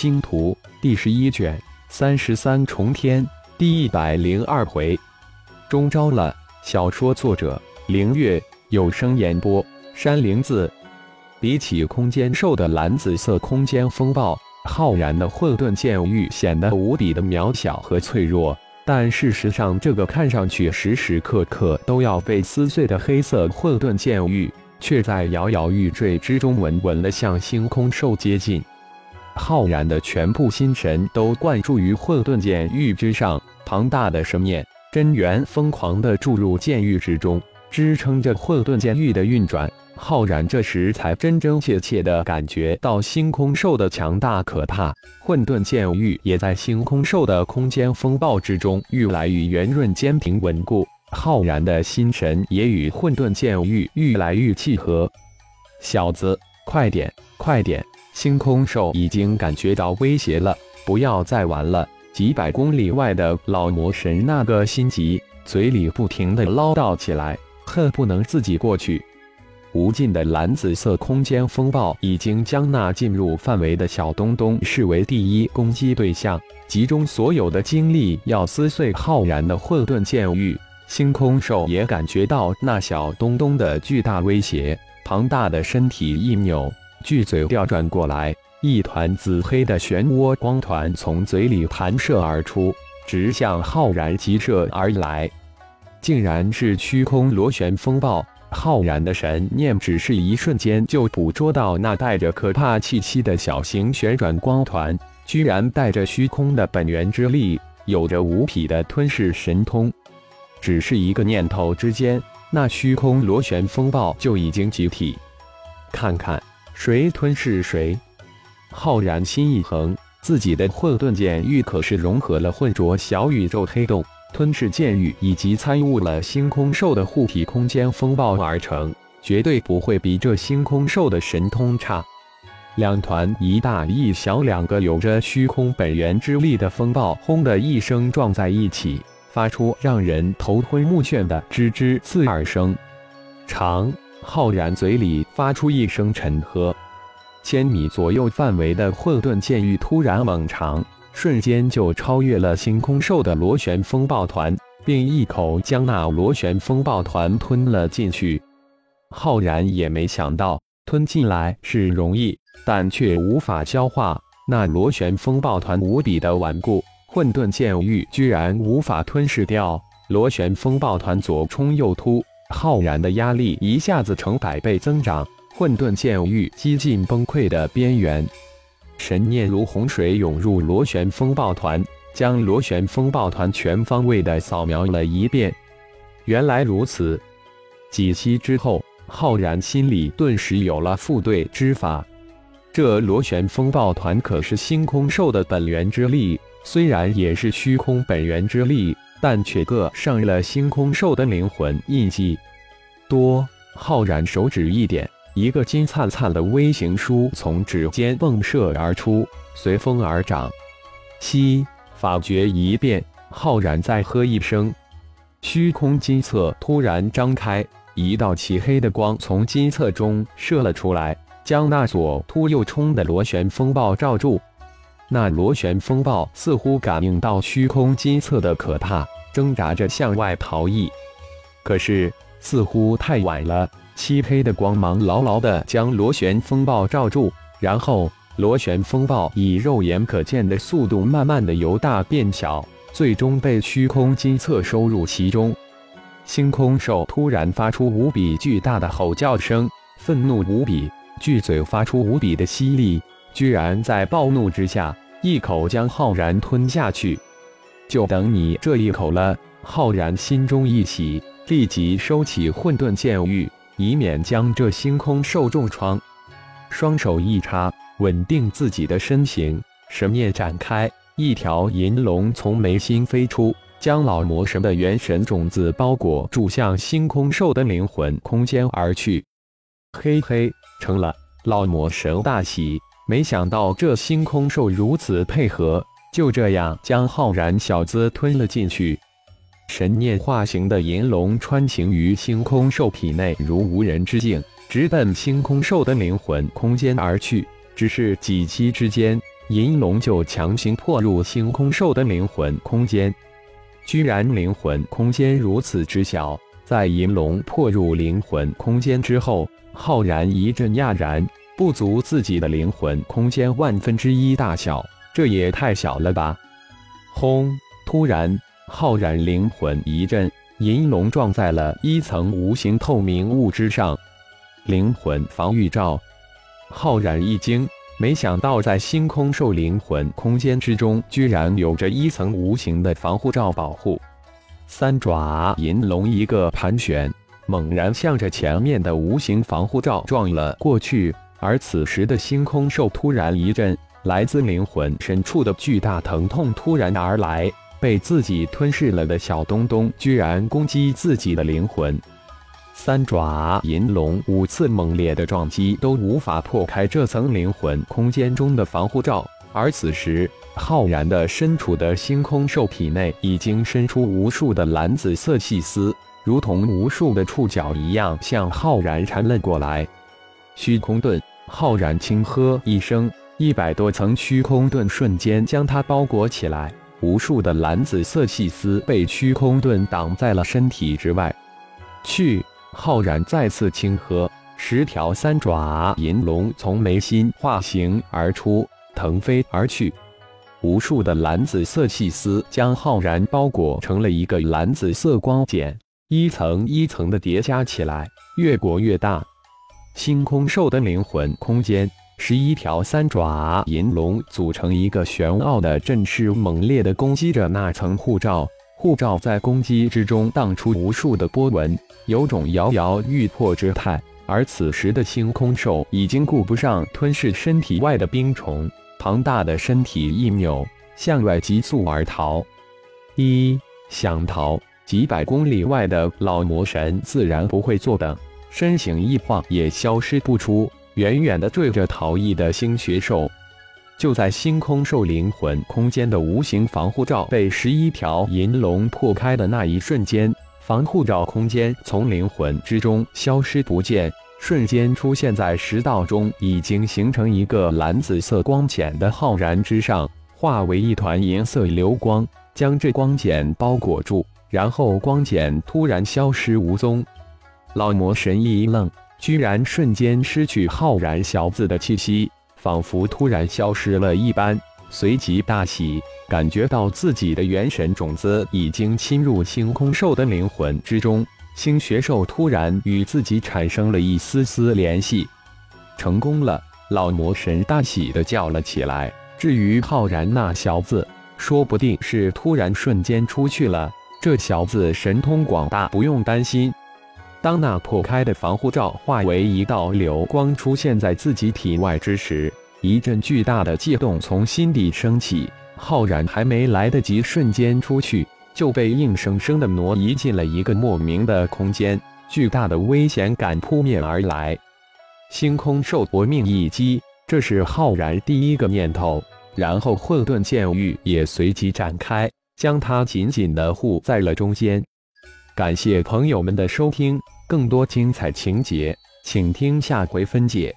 星图》第十一卷三十三重天第一百零二回，中招了。小说作者：凌月，有声演播：山灵子。比起空间兽的蓝紫色空间风暴，浩然的混沌剑域显得无比的渺小和脆弱。但事实上，这个看上去时时刻刻都要被撕碎的黑色混沌剑域，却在摇摇欲坠之中稳稳地向星空兽接近。浩然的全部心神都灌注于混沌剑域之上，庞大的神念真元疯狂地注入剑域之中，支撑着混沌剑域的运转。浩然这时才真真切切地感觉到星空兽的强大可怕，混沌剑域也在星空兽的空间风暴之中愈来愈圆润坚挺稳固。浩然的心神也与混沌剑域愈来愈契合。小子，快点，快点！星空兽已经感觉到威胁了，不要再玩了！几百公里外的老魔神那个心急，嘴里不停地唠叨起来，恨不能自己过去。无尽的蓝紫色空间风暴已经将那进入范围的小东东视为第一攻击对象，集中所有的精力要撕碎浩然的混沌剑域。星空兽也感觉到那小东东的巨大威胁，庞大的身体一扭，巨嘴调转过来，一团紫黑的漩涡光团从嘴里弹射而出，直向浩然急射而来，竟然是虚空螺旋风暴。浩然的神念只是一瞬间就捕捉到那带着可怕气息的小型旋转光团，居然带着虚空的本源之力，有着无匹的吞噬神通。只是一个念头之间，那虚空螺旋风暴就已经集体。看看谁吞噬谁！浩然心一横，自己的混沌剑域可是融合了混浊小宇宙黑洞。吞噬剑域以及参悟了星空兽的护体空间风暴而成，绝对不会比这星空兽的神通差。两团一大一小两个有着虚空本源之力的风暴，轰的一声撞在一起，发出让人头昏目眩的吱吱刺耳声。长浩然嘴里发出一声沉喝，千米左右范围的混沌剑域突然猛长。瞬间就超越了星空兽的螺旋风暴团，并一口将那螺旋风暴团吞了进去。浩然也没想到，吞进来是容易，但却无法消化。那螺旋风暴团无比的顽固，混沌剑域居然无法吞噬掉。螺旋风暴团左冲右突，浩然的压力一下子成百倍增长，混沌剑域几近崩溃的边缘。神念如洪水涌入螺旋风暴团，将螺旋风暴团全方位的扫描了一遍。原来如此，几息之后，浩然心里顿时有了复对之法。这螺旋风暴团可是星空兽的本源之力，虽然也是虚空本源之力，但却各上了星空兽的灵魂印记。多，浩然手指一点。一个金灿灿的微型书从指尖迸射而出，随风而长。七法诀一变，浩然再喝一声，虚空金册突然张开，一道漆黑的光从金册中射了出来，将那左突右冲的螺旋风暴罩住。那螺旋风暴似乎感应到虚空金色的可怕，挣扎着向外逃逸，可是似乎太晚了。漆黑的光芒牢牢地将螺旋风暴罩住，然后螺旋风暴以肉眼可见的速度慢慢地由大变小，最终被虚空金色收入其中。星空兽突然发出无比巨大的吼叫声，愤怒无比，巨嘴发出无比的吸力，居然在暴怒之下一口将浩然吞下去。就等你这一口了！浩然心中一喜，立即收起混沌剑域。以免将这星空受重创，双手一插，稳定自己的身形，神念展开，一条银龙从眉心飞出，将老魔神的元神种子包裹住，向星空兽的灵魂空间而去。嘿嘿，成了！老魔神大喜，没想到这星空兽如此配合，就这样将浩然小子吞了进去。神念化形的银龙穿行于星空兽体内，如无人之境，直奔星空兽的灵魂空间而去。只是几息之间，银龙就强行破入星空兽的灵魂空间。居然灵魂空间如此之小，在银龙破入灵魂空间之后，浩然一阵讶然，不足自己的灵魂空间万分之一大小，这也太小了吧！轰！突然，浩然灵魂一震，银龙撞在了一层无形透明物之上，灵魂防御罩。浩然一惊，没想到在星空兽灵魂空间之中，居然有着一层无形的防护罩保护。三爪银龙一个盘旋，猛然向着前面的无形防护罩撞了过去。而此时的星空兽突然一震，来自灵魂深处的巨大疼痛突然而来，被自己吞噬了的小东东居然攻击自己的灵魂。三爪银龙五次猛烈的撞击都无法破开这层灵魂空间中的防护罩，而此时浩然的身处的星空兽体内已经伸出无数的蓝紫色细丝，如同无数的触角一样向浩然缠了过来。虚空盾，浩然轻喝一声，一百多层虚空盾瞬间将他包裹起来，无数的蓝紫色细丝被虚空盾挡在了身体之外。去。浩然再次轻喝，十条三爪银龙从眉心化形而出，腾飞而去。无数的蓝紫色细丝将浩然包裹成了一个蓝紫色光茧，一层一层的叠加起来，越裹越大。星空兽的灵魂空间，十一条三爪银龙组成一个玄奥的阵势，猛烈的攻击着那层护罩。护罩在攻击之中荡出无数的波纹，有种摇摇欲破之态。而此时的星空兽已经顾不上吞噬身体外的冰虫，庞大的身体一扭，向外急速而逃。一想逃，几百公里外的老魔神自然不会坐等，身形一晃也消失不出，远远地追着逃逸的星学兽。就在星空兽灵魂空间的无形防护罩被十一条银龙破开的那一瞬间，防护罩空间从灵魂之中消失不见，瞬间出现在食道中，已经形成一个蓝紫色光茧的浩然之上，化为一团银色流光，将这光茧包裹住，然后光茧突然消失无踪。老魔神一愣，居然瞬间失去浩然小子的气息。仿佛突然消失了一般，随即大喜，感觉到自己的元神种子已经侵入星空兽的灵魂之中。星学兽突然与自己产生了一丝丝联系，成功了！老魔神大喜的叫了起来。至于浩然那小子，说不定是突然瞬间出去了。这小子神通广大，不用担心。当那破开的防护罩化为一道流光出现在自己体外之时，一阵巨大的悸动从心底升起。浩然还没来得及瞬间出去，就被硬生生的挪移进了一个莫名的空间。巨大的危险感扑面而来，星空兽搏命一击，这是浩然第一个念头。然后混沌剑域也随即展开，将他紧紧的护在了中间。感谢朋友们的收听，更多精彩情节，请听下回分解。